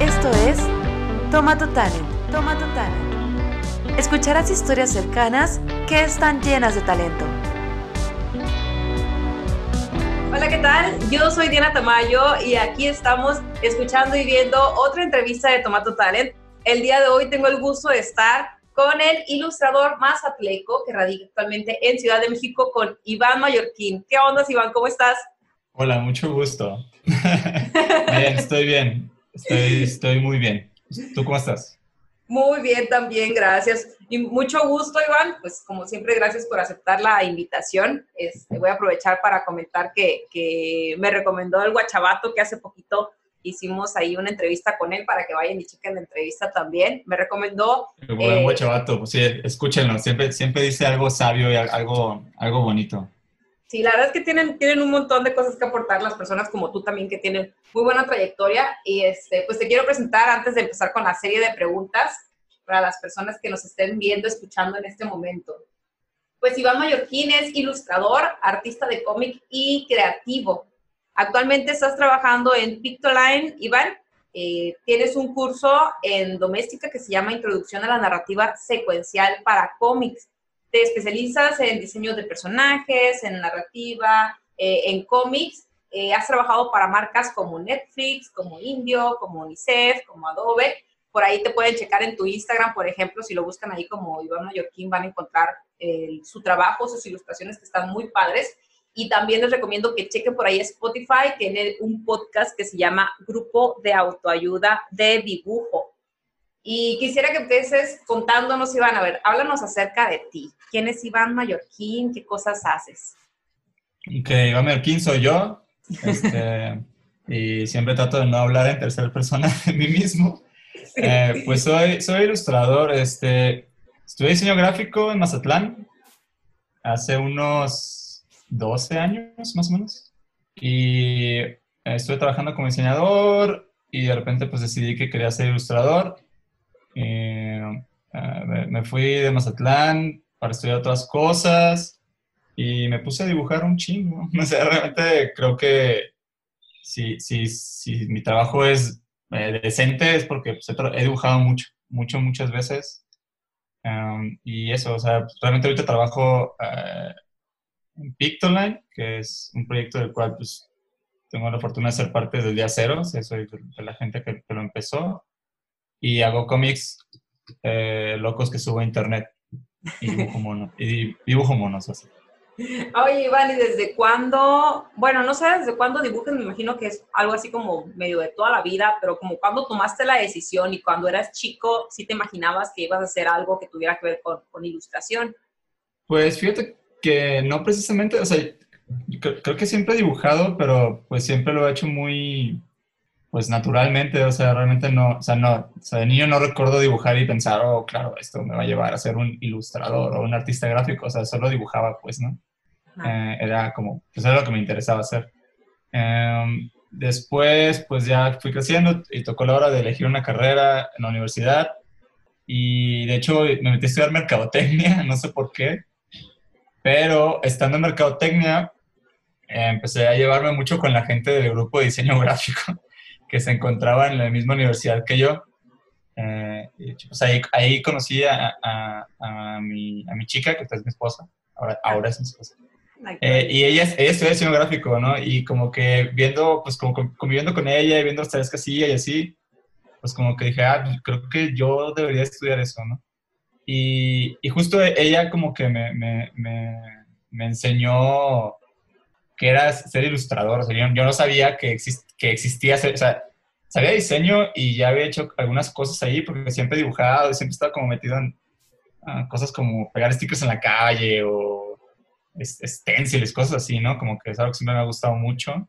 Esto es Toma tu Talent, Toma tu Talent. Escucharás historias cercanas que están llenas de talento. Hola, ¿qué tal? Yo soy Diana Tamayo y aquí estamos escuchando y viendo otra entrevista de Tomato Talent. El día de hoy tengo el gusto de estar con el ilustrador más atleco que radica actualmente en Ciudad de México con Iván Mallorquín. ¿Qué onda, Iván? ¿Cómo estás? Hola, mucho gusto. bien, estoy bien. Estoy, estoy muy bien. ¿Tú cómo estás? Muy bien también, gracias. Y mucho gusto, Iván. Pues como siempre, gracias por aceptar la invitación. Este, voy a aprovechar para comentar que, que me recomendó el Guachabato que hace poquito hicimos ahí una entrevista con él para que vayan y chequen la entrevista también. Me recomendó... El buen eh, Guachabato, pues sí, escúchenlo. Siempre, siempre dice algo sabio y algo, algo bonito. Sí, la verdad es que tienen, tienen un montón de cosas que aportar las personas como tú también que tienen muy buena trayectoria. Y este, pues te quiero presentar antes de empezar con la serie de preguntas para las personas que nos estén viendo, escuchando en este momento. Pues Iván Mallorquín es ilustrador, artista de cómic y creativo. Actualmente estás trabajando en Pictoline, Iván. Eh, tienes un curso en doméstica que se llama Introducción a la Narrativa Secuencial para Cómics te especializas en diseño de personajes, en narrativa, eh, en cómics. Eh, has trabajado para marcas como Netflix, como Indio, como UNICEF, como Adobe. Por ahí te pueden checar en tu Instagram, por ejemplo, si lo buscan ahí como Iván Mallorquín, van a encontrar su trabajo, sus ilustraciones que están muy padres. Y también les recomiendo que chequen por ahí Spotify, tiene un podcast que se llama Grupo de Autoayuda de Dibujo. Y quisiera que empieces contándonos, Iván, a ver, háblanos acerca de ti. ¿Quién es Iván Mallorquín? ¿Qué cosas haces? Ok, Iván Mallorquín soy yo. Este, y siempre trato de no hablar en tercera persona de mí mismo. Eh, pues soy, soy ilustrador. Este, estudié diseño gráfico en Mazatlán hace unos 12 años más o menos. Y estuve trabajando como diseñador y de repente pues decidí que quería ser ilustrador eh, me fui de Mazatlán para estudiar otras cosas y me puse a dibujar un chingo. No sé, realmente creo que si, si, si mi trabajo es eh, decente es porque pues, he dibujado mucho, mucho, muchas veces. Um, y eso, o sea, realmente ahorita trabajo uh, en Pictoline, que es un proyecto del cual pues, tengo la fortuna de ser parte desde el día cero, soy de la gente que, que lo empezó y hago cómics eh, locos que subo a internet y dibujo, mono, y dibujo monos así. Oye, Iván, ¿y desde cuándo? Bueno, no sé desde cuándo dibujas, me imagino que es algo así como medio de toda la vida, pero como cuando tomaste la decisión y cuando eras chico, ¿sí te imaginabas que ibas a hacer algo que tuviera que ver con, con ilustración? Pues fíjate que no precisamente, o sea, creo que siempre he dibujado, pero pues siempre lo he hecho muy, pues naturalmente, o sea, realmente no, o sea, no, o sea, de niño no recuerdo dibujar y pensar, oh, claro, esto me va a llevar a ser un ilustrador o un artista gráfico, o sea, solo dibujaba, pues, ¿no? Eh, era como, pues era lo que me interesaba hacer. Em, después, pues ya fui creciendo y tocó la hora de elegir una carrera en la universidad y de hecho me metí a estudiar mercadotecnia, no sé por qué, pero estando en mercadotecnia empecé a llevarme mucho con la gente del grupo de diseño gráfico que se encontraba en la misma universidad que yo. Eh, pues ahí, ahí conocí a, a, mi, a, mi, chica, que es mi esposa, ahora, ahora es mi esposa. Eh, y ella, ella estudia diseño gráfico, ¿no? Y como que viendo, pues como conviviendo con ella y viendo las tareas que hacía y así, pues como que dije, ah, pues creo que yo debería estudiar eso, ¿no? Y, y justo ella como que me, me, me, me enseñó que era ser ilustrador. O sea, yo, no sabía que, que existía, o sea, sabía diseño y ya había hecho algunas cosas ahí porque siempre he dibujado, siempre estaba como metido en ah, cosas como pegar stickers en la calle o stencils, cosas así, ¿no? Como que es algo que siempre me ha gustado mucho.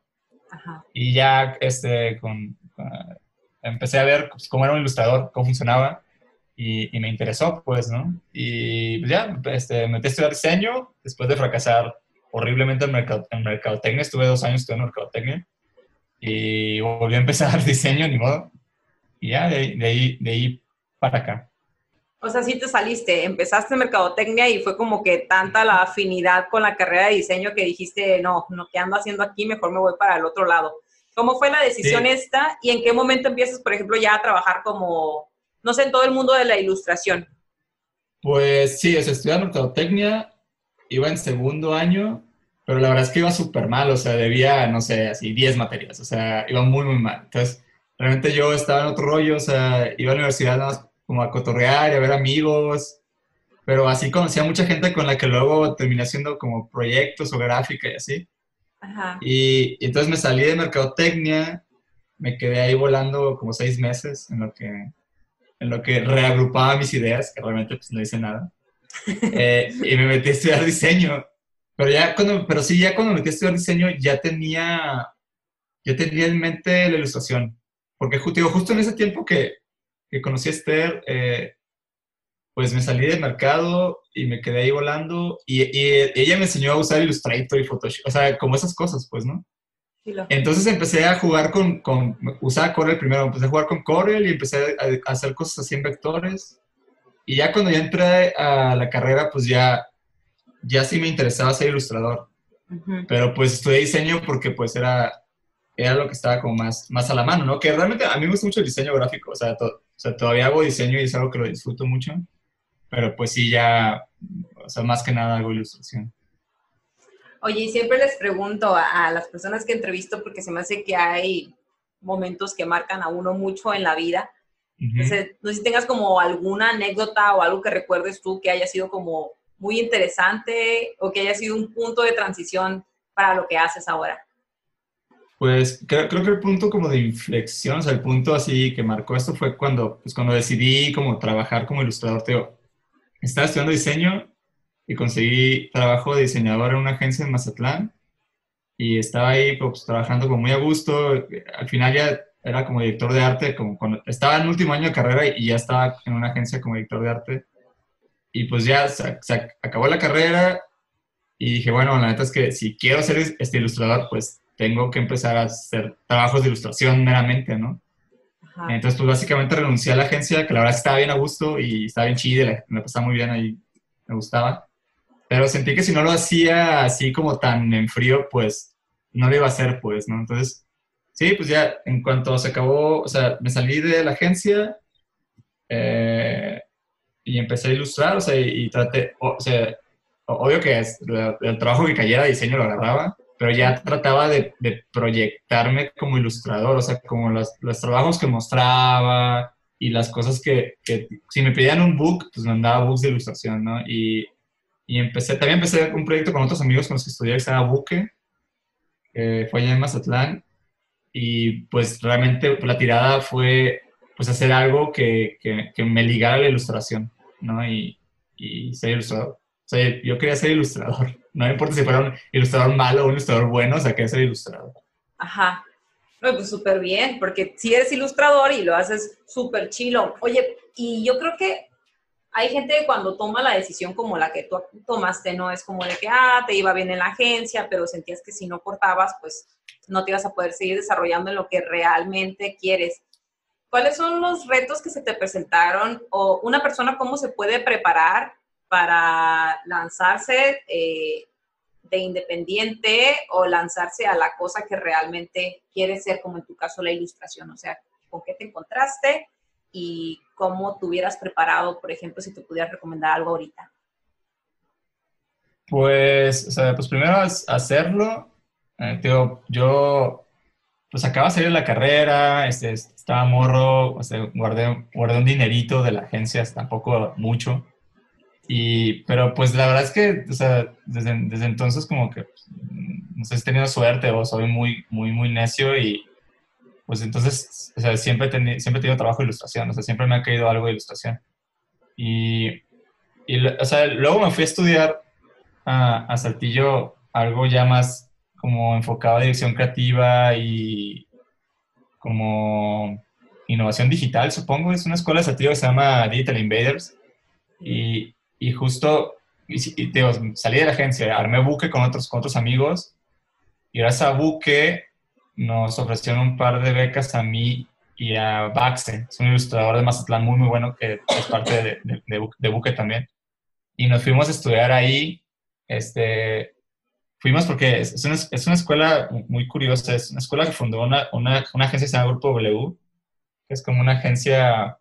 Y ya este, con, empecé a ver pues, cómo era un ilustrador, cómo funcionaba. Y, me interesó, pues, ¿no? Y pues, ya, este, me metí a estudiar diseño después de fracasar horriblemente en, mercado, en mercadotecnia. Estuve dos años estudiando mercadotecnia y volví a empezar diseño, ni modo. Y ya, de, ahí, de ahí para acá. O sea, sí te saliste, empezaste en mercadotecnia y fue como que tanta la afinidad con la carrera de diseño que dijiste, no, no, ¿qué ando haciendo aquí? Mejor me voy para el otro lado. ¿Cómo fue la decisión esta y en qué momento empiezas, por ejemplo, ya a trabajar como, no sé, en todo el mundo de la ilustración? Pues sí, o sea, estudié mercadotecnia, iba en segundo año, pero la verdad es que iba súper mal, o sea, debía, no sé, así 10 materias, o sea, iba muy, muy mal. Entonces, realmente yo estaba en otro rollo, o sea, iba a la universidad nada más como a cotorrear y a ver amigos, pero así conocí a mucha gente con la que luego terminé haciendo como proyectos o gráfica y así. Ajá. Y, y, entonces me salí de mercadotecnia, me quedé ahí volando como seis meses en lo que en lo que reagrupaba mis ideas, que realmente pues, no hice nada. Eh, y me metí a estudiar diseño. Pero, ya cuando, pero sí, ya cuando me metí a estudiar diseño, ya tenía, ya tenía en mente la ilustración. Porque digo, justo en ese tiempo que, que conocí a Esther, eh, pues me salí del mercado y me quedé ahí volando. Y, y, ella me enseñó a usar Illustrator y Photoshop. O sea, como esas cosas, pues, ¿no? Entonces empecé a jugar con, con, usaba Corel primero, empecé a jugar con Corel y empecé a, hacer cosas así en vectores. Y ya cuando ya entré a la carrera, pues ya, ya sí me interesaba ser ilustrador. Pero pues estudié diseño porque pues era, era lo que estaba como más, más a la mano, ¿no? Que realmente a mí me gusta mucho el diseño gráfico, o sea, o sea, todavía hago diseño y es algo que lo disfruto mucho. Pero pues sí, ya, o sea, más que nada hago ilustración. Oye, y siempre les pregunto a, las personas que entrevisto, porque se me hace que hay momentos que marcan a uno mucho en la vida. no sé si tengas como alguna anécdota o algo que recuerdes tú que haya sido como muy interesante o que haya sido un punto de transición para lo que haces ahora. Pues creo, que el punto como de inflexión, o sea, el punto así que marcó esto fue cuando, pues cuando decidí como trabajar como ilustrador. Te estaba estudiando diseño y conseguí trabajo de diseñador en una agencia en Mazatlán y estaba ahí pues, trabajando como muy a gusto. Al final ya era como director de arte, como cuando estaba en el último año de carrera y ya estaba en una agencia como director de arte. Y pues ya se, acabó la carrera y dije, bueno, la neta es que si quiero ser este ilustrador, pues tengo que empezar a hacer trabajos de ilustración meramente, ¿no? Entonces, pues básicamente renuncié a la agencia, que la verdad estaba bien a gusto y estaba bien chida, me pasaba muy bien ahí, me gustaba. Pero sentí que si no lo hacía así como tan en frío, pues no lo iba a hacer, pues, ¿no? Entonces, sí, pues ya en cuanto se acabó, o sea, me salí de la agencia eh, y empecé a ilustrar, o sea, y, traté, o, sea, obvio que es, el trabajo que cayera de diseño lo agarraba, pero ya trataba de, proyectarme como ilustrador, o sea, como los, los trabajos que mostraba y las cosas que, que, si me pedían un book, pues mandaba books de ilustración, ¿no? Y y empecé, también empecé un proyecto con otros amigos con los que estudié que se llama Buque, que fue allá en Mazatlán. Y pues realmente la tirada fue pues hacer algo que, que, me ligara a la ilustración, ¿no? Y, y ser ilustrador. O sea, yo quería ser ilustrador. No importa si fuera un ilustrador malo o un ilustrador bueno, o sea, quería ser ilustrador. Ajá. No, pues súper bien, porque si eres ilustrador y lo haces súper chilo. Oye, y yo creo que hay gente que cuando toma la decisión como la que tú tomaste, no es como de que, ah, te iba bien en la agencia, pero sentías que si no cortabas, pues no te ibas a poder seguir desarrollando en lo que realmente quieres. ¿Cuáles son los retos que se te presentaron o una persona cómo se puede preparar para lanzarse eh, de independiente o lanzarse a la cosa que realmente quiere ser, como en tu caso la ilustración? O sea, ¿con qué te encontraste? y cómo te hubieras preparado, por ejemplo, si te pudieras recomendar algo ahorita? Pues, o sea, pues primero hacerlo. Eh, yo, pues acaba de salir de la carrera, este, estaba morro, guardé, guardé un dinerito de la agencia, tampoco mucho. Y, pero pues la verdad es que, o sea, desde, desde entonces como que, pues, no sé si he tenido suerte o soy muy, muy, muy necio y pues entonces, o sea, siempre, siempre he tenido trabajo de ilustración, o sea, siempre me ha caído algo de ilustración. Y, y o sea, luego me fui a estudiar a, a, Saltillo algo ya más como enfocado a dirección creativa y como innovación digital, supongo. Es una escuela de Saltillo que se llama Digital Invaders. Y, y justo, y, salí de la agencia, armé buque con otros, con otros amigos. Y gracias a buque nos ofrecieron un par de becas a mí y a Baxe, es un ilustrador de Mazatlán muy, muy bueno que es parte de, de, Buque también. Y nos fuimos a estudiar ahí, este, fuimos porque es una, es una, escuela muy curiosa, es una escuela que fundó una, una, una agencia que se llama Grupo W, que es como una agencia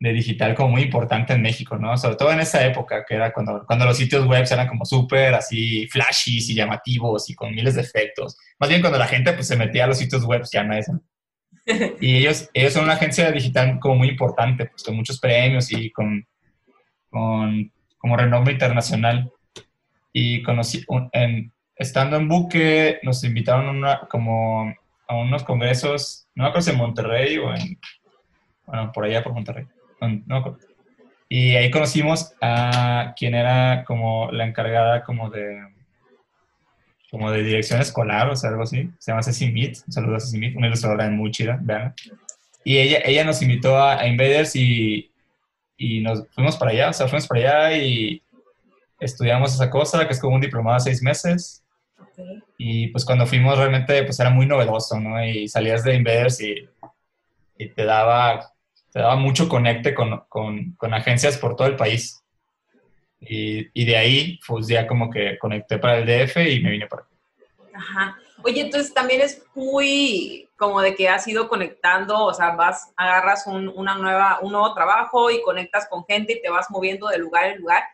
de digital como muy importante en México, ¿no? Sobre todo en esa época, que era cuando, cuando los sitios web eran como súper así flashy y llamativos y con miles de efectos. Más bien cuando la gente pues se metía a los sitios web, ya no es. Y ellos, ellos son una agencia digital como muy importante, pues con muchos premios y con, con como renombre internacional. Y conocí, en, estando en Buque, nos invitaron una, como a unos congresos, no me acuerdo si en Monterrey o en, bueno, por allá por Monterrey. No, y ahí conocimos a quien era como la encargada como de como de dirección escolar o sea, algo así. Se llama Ceci Meet. Un saludo a Ceci Meet, una ilustradora muy chida, vean. Y ella, ella nos invitó a, Invaders y, y, nos fuimos para allá, o sea, fuimos para allá y estudiamos esa cosa, que es como un diplomado de seis meses. Y pues cuando fuimos realmente pues era muy novedoso, ¿no? Y salías de Invaders y, y te daba te daba mucho conecte con, con, con agencias por todo el país. Y, y, de ahí, pues ya como que conecté para el DF y me vine para acá. Ajá. Oye, entonces también es muy como de que has ido conectando, o sea, vas, agarras un, una nueva, un nuevo trabajo y conectas con gente y te vas moviendo de lugar en lugar.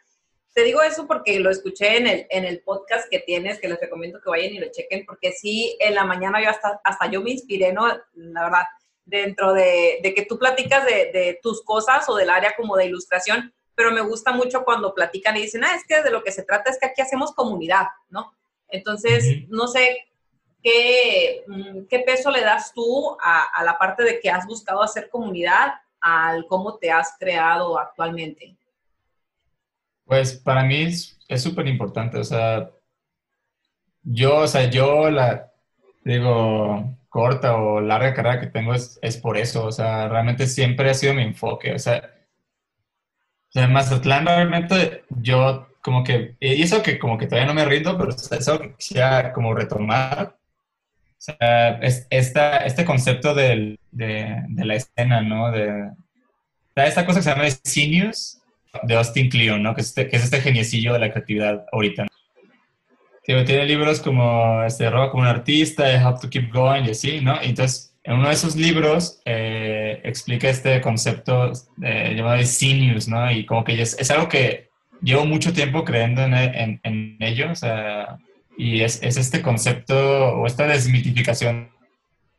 Te digo eso porque lo escuché en el, en el podcast que tienes, que les recomiendo que vayan y lo chequen, porque sí, en la mañana yo hasta, hasta yo me inspiré, ¿no? La verdad, dentro de, que tú platicas de, tus cosas o del área como de ilustración, pero me gusta mucho cuando platican y dicen, ah, es que de lo que se trata es que aquí hacemos comunidad, ¿no? Entonces, no sé qué, mm, qué peso le das tú a, la parte de que has buscado hacer comunidad al cómo te has creado actualmente. Pues para mí es súper importante, o sea, yo, o sea, yo la, digo, corta o larga carrera que tengo es, es por eso, o sea, realmente siempre ha sido mi enfoque, o sea, en Mazatlán realmente yo como que, y eso que como que todavía no me rindo, pero es eso que quisiera como retomar, o sea, es, esta, este concepto del, de, de, la escena, ¿no? De, esta cosa que se llama Genius de Austin Kleon, ¿no? Que es este, que es este geniecillo de la creatividad ahorita tiene libros como este, Roba como un artista, How to Keep Going y así, ¿no? entonces, en uno de esos libros eh, explica este concepto eh, llamado de Senius, ¿no? Y como que es, es, algo que llevo mucho tiempo creyendo en, en, en y es, es, este concepto o esta desmitificación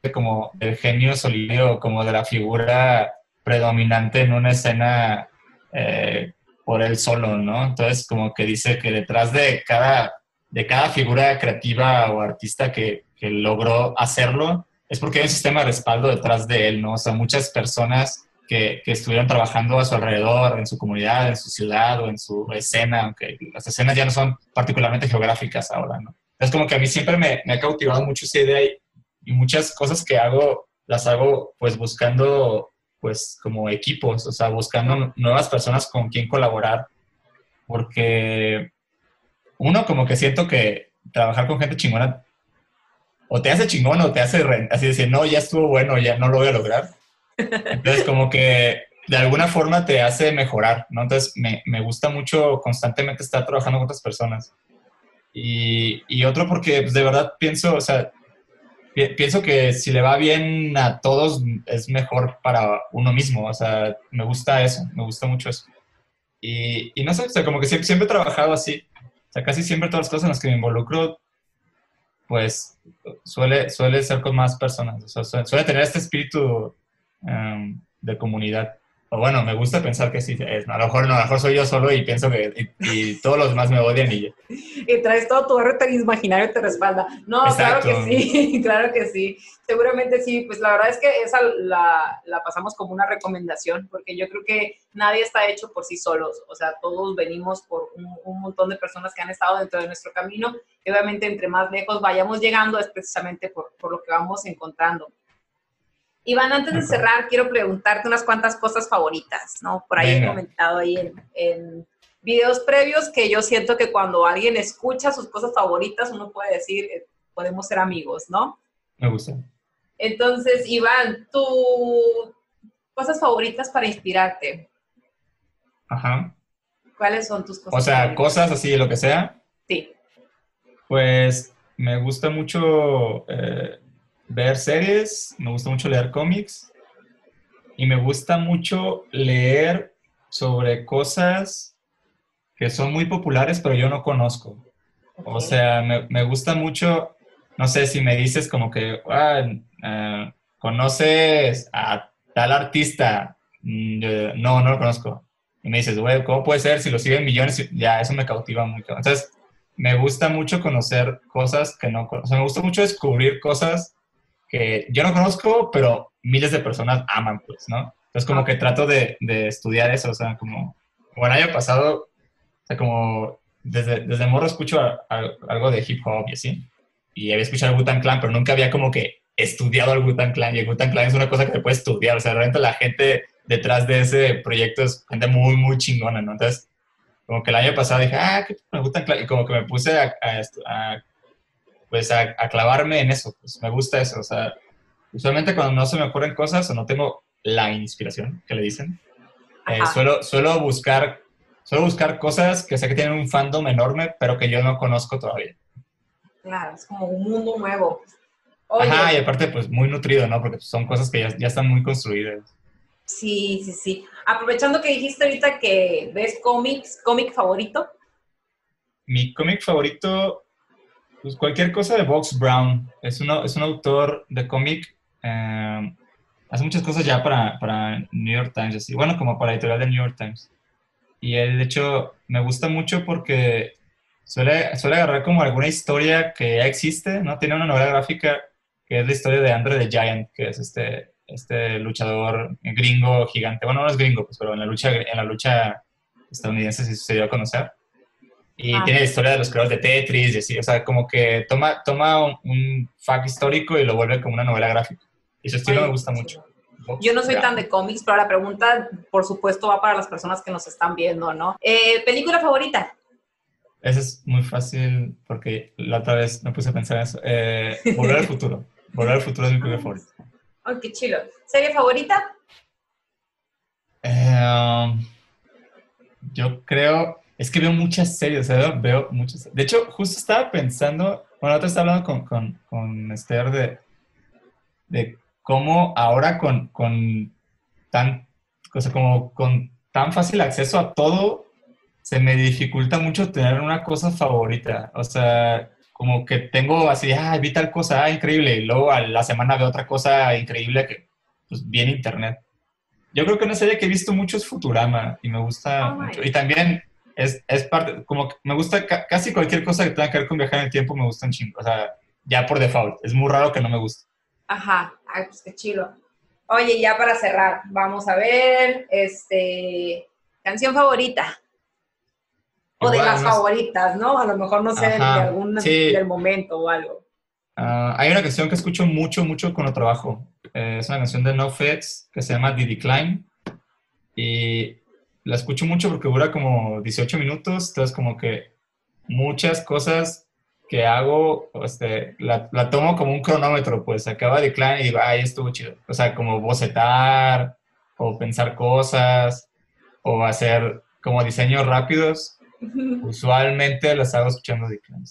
de como el genio solidario, como de la figura predominante en una escena eh, por él solo, ¿no? Entonces, como que dice que detrás de cada de cada figura creativa o artista que, que, logró hacerlo, es porque hay un sistema de respaldo detrás de él, ¿no? O sea, muchas personas que, que, estuvieron trabajando a su alrededor, en su comunidad, en su ciudad o en su escena, aunque las escenas ya no son particularmente geográficas ahora, ¿no? Es como que a mí siempre me, me ha cautivado mucho esa idea y, y, muchas cosas que hago las hago pues buscando pues como equipos, o sea, buscando nuevas personas con quien colaborar, porque uno, como que siento que trabajar con gente chingona o te hace chingón o te hace así decir, no, ya estuvo bueno, ya no lo voy a lograr. Entonces, como que de alguna forma te hace mejorar, ¿no? Entonces, me, me gusta mucho constantemente estar trabajando con otras personas. Y, y otro porque pues, de verdad pienso, o sea, pienso que si le va bien a todos es mejor para uno mismo, o sea, me gusta eso, me gusta mucho eso. Y, y no sé, o sea, como que siempre, siempre he trabajado así sea, casi siempre todas las cosas en las que me involucro, pues suele, suele ser con más personas. O sea, suele, tener este espíritu em, de comunidad bueno, me gusta pensar que sí es. A lo mejor no, a lo mejor soy yo solo y pienso que y, todos los demás me odian y Y traes todo tu arte imaginario te respalda. No, claro que sí, claro que sí. Seguramente sí, pues la verdad es que esa la, la, pasamos como una recomendación, porque yo creo que nadie está hecho por sí solos. O sea, todos venimos por un, un montón de personas que han estado dentro de nuestro camino. Y obviamente entre más lejos vayamos llegando es precisamente por, por lo que vamos encontrando. Iván, antes de cerrar, quiero preguntarte unas cuantas cosas favoritas, ¿no? Por ahí he comentado ahí en, videos previos que yo siento que cuando alguien escucha sus cosas favoritas, uno puede decir, eh, podemos ser amigos, ¿no? Me gusta. Entonces, Iván, tus cosas favoritas para inspirarte. Ajá. ¿Cuáles son tus cosas? O sea, cosas así, lo que sea. Sí. Pues me gusta mucho eh, ver series, me gusta mucho leer cómics y me gusta mucho leer sobre cosas que son muy populares pero yo no conozco. O sea, me, me gusta mucho, no sé si me dices como que, ah, eh, conoces a tal artista, mm, yo, no, no lo conozco. Y me dices, güey, ¿cómo puede ser si lo siguen millones? Ya, eso me cautiva mucho. Entonces, me gusta mucho conocer cosas que no conozco. Sea, me gusta mucho descubrir cosas que yo no conozco, pero miles de personas aman, pues, ¿no? Entonces, como que trato de, de estudiar eso, o sea, como, como el año pasado, o sea, como desde, desde morro escucho a- a- algo de hip hop y así, y había escuchado el Wu-Tang Clan, pero nunca había como que estudiado el Wu-Tang Clan, y el Wu-Tang Clan es una cosa que se puede estudiar, o sea, realmente la gente detrás de ese proyecto es gente muy, muy chingona, ¿no? Entonces, como que el año pasado dije, ah, que me Clan, y como que me puse a, a a, pues a, a clavarme en eso, pues me gusta eso, o sea, usualmente cuando no se me ocurren cosas o no tengo la inspiración, que le dicen, eh, suelo, suelo buscar suelo buscar cosas que sé que tienen un fandom enorme, pero que yo no conozco todavía. Claro, es como un mundo nuevo. Oye, Ajá, y aparte, pues muy nutrido, ¿no? Porque son cosas que ya, ya están muy construidas. sí, sí, sí. Aprovechando que dijiste ahorita que ves cómics, cómic favorito. Mi cómic favorito, pues cualquier cosa de Box Brown. Es, uno, es un autor de cómic. eh, hace muchas cosas ya para, para New York Times, así. Bueno, como para editorial de New York Times. Y él, de hecho, me gusta mucho porque suele, suele agarrar como alguna historia que ya existe, ¿no? Tiene una novela gráfica que es la historia de Andre the Giant, que es este, este luchador gringo gigante. Bueno, no es gringo, pues, pero en la lucha, en la lucha estadounidense sí se dio a conocer. Y Ah. tiene la historia de los creadores de Tetris y así, o sea, como que toma, toma un, un fact histórico y lo vuelve como una novela gráfica. Y su estilo me gusta mucho. Yo no soy tan de cómics, pero la pregunta, por supuesto, va para las personas que nos están viendo, ¿no? Eh, ¿Película favorita? Eso es muy fácil porque la otra vez me puse a pensar en eso. Eh, Volver al futuro. Volver al futuro es mi película favorita. Ay, qué chilo. ¿Serie favorita? Eh, um, yo creo, es que veo muchas series, o sea, veo, muchas. De hecho, justo estaba pensando, bueno, otra estaba hablando con, con, con Esther de, de cómo ahora con, con tan, o sea, como con tan fácil acceso a todo, se me dificulta mucho tener una cosa favorita. O sea, como que tengo así, ah, vi tal cosa, ah, increíble, y luego a la semana veo otra cosa increíble que pues, vi en internet. Yo creo que una serie que he visto mucho es Futurama y me gusta Oh, mucho. Y también es, es parte, como que me gusta ca- casi cualquier cosa que tenga que ver con viajar en el tiempo, me gusta un chingo. O sea, ya por default. Es muy raro que no me guste. Ajá. Ay, pues qué chilo. Oye, ya para cerrar, vamos a ver, este, canción favorita. O de las no favoritas, ¿no? A lo mejor no sé, de algún sí. del momento o algo. Ah, hay una canción que escucho mucho, mucho cuando trabajo. Eh, es una canción de No Feds que se llama The Decline. Y la escucho mucho porque dura como 18 minutos. Entonces, como que muchas cosas que hago, este, la, la tomo como un cronómetro. Pues acaba Decline y digo, ay, estuvo chido. O sea, como bocetar o pensar cosas o hacer como diseños rápidos. Usualmente las hago escuchando Decline.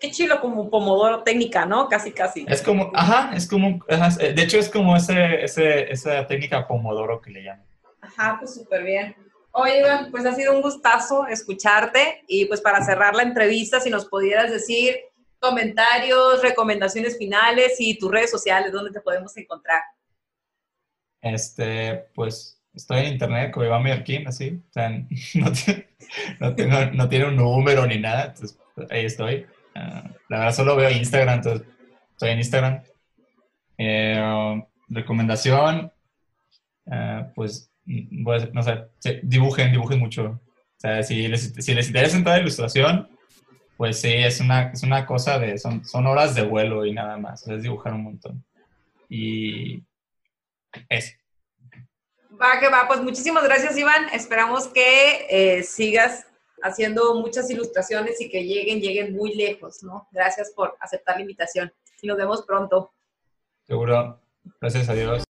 Qué chilo como pomodoro técnica, ¿no? Casi, casi. Es como, ajá, es como, ajá, de hecho es como ese, ese, esa técnica Pomodoro que le llaman. Ajá, pues súper bien. Oye, Iván, pues ha sido un gustazo escucharte y pues para cerrar la entrevista, si nos pudieras decir comentarios, recomendaciones finales y tus redes sociales, ¿dónde te podemos encontrar? Este, pues estoy en internet como Iván Mallorquín, así, o sea, no no, tengo, tiene un número ni nada, entonces ahí estoy. Ah, la verdad solo veo Instagram, entonces estoy en Instagram. Eh, recomendación, ah, pues, hacer- no sé, dibujen, dibujen mucho. O sea, si les, si les interesa entrar a ilustración, pues sí, es una, es una cosa de, son, son horas de vuelo y nada más, o sea, es dibujar un montón. Y eso. Va que va, pues muchísimas gracias, Iván. Esperamos que eh, sigas haciendo muchas ilustraciones y que lleguen, lleguen muy lejos, ¿no? Gracias por aceptar la invitación y nos vemos pronto. Seguro. Gracias a Dios.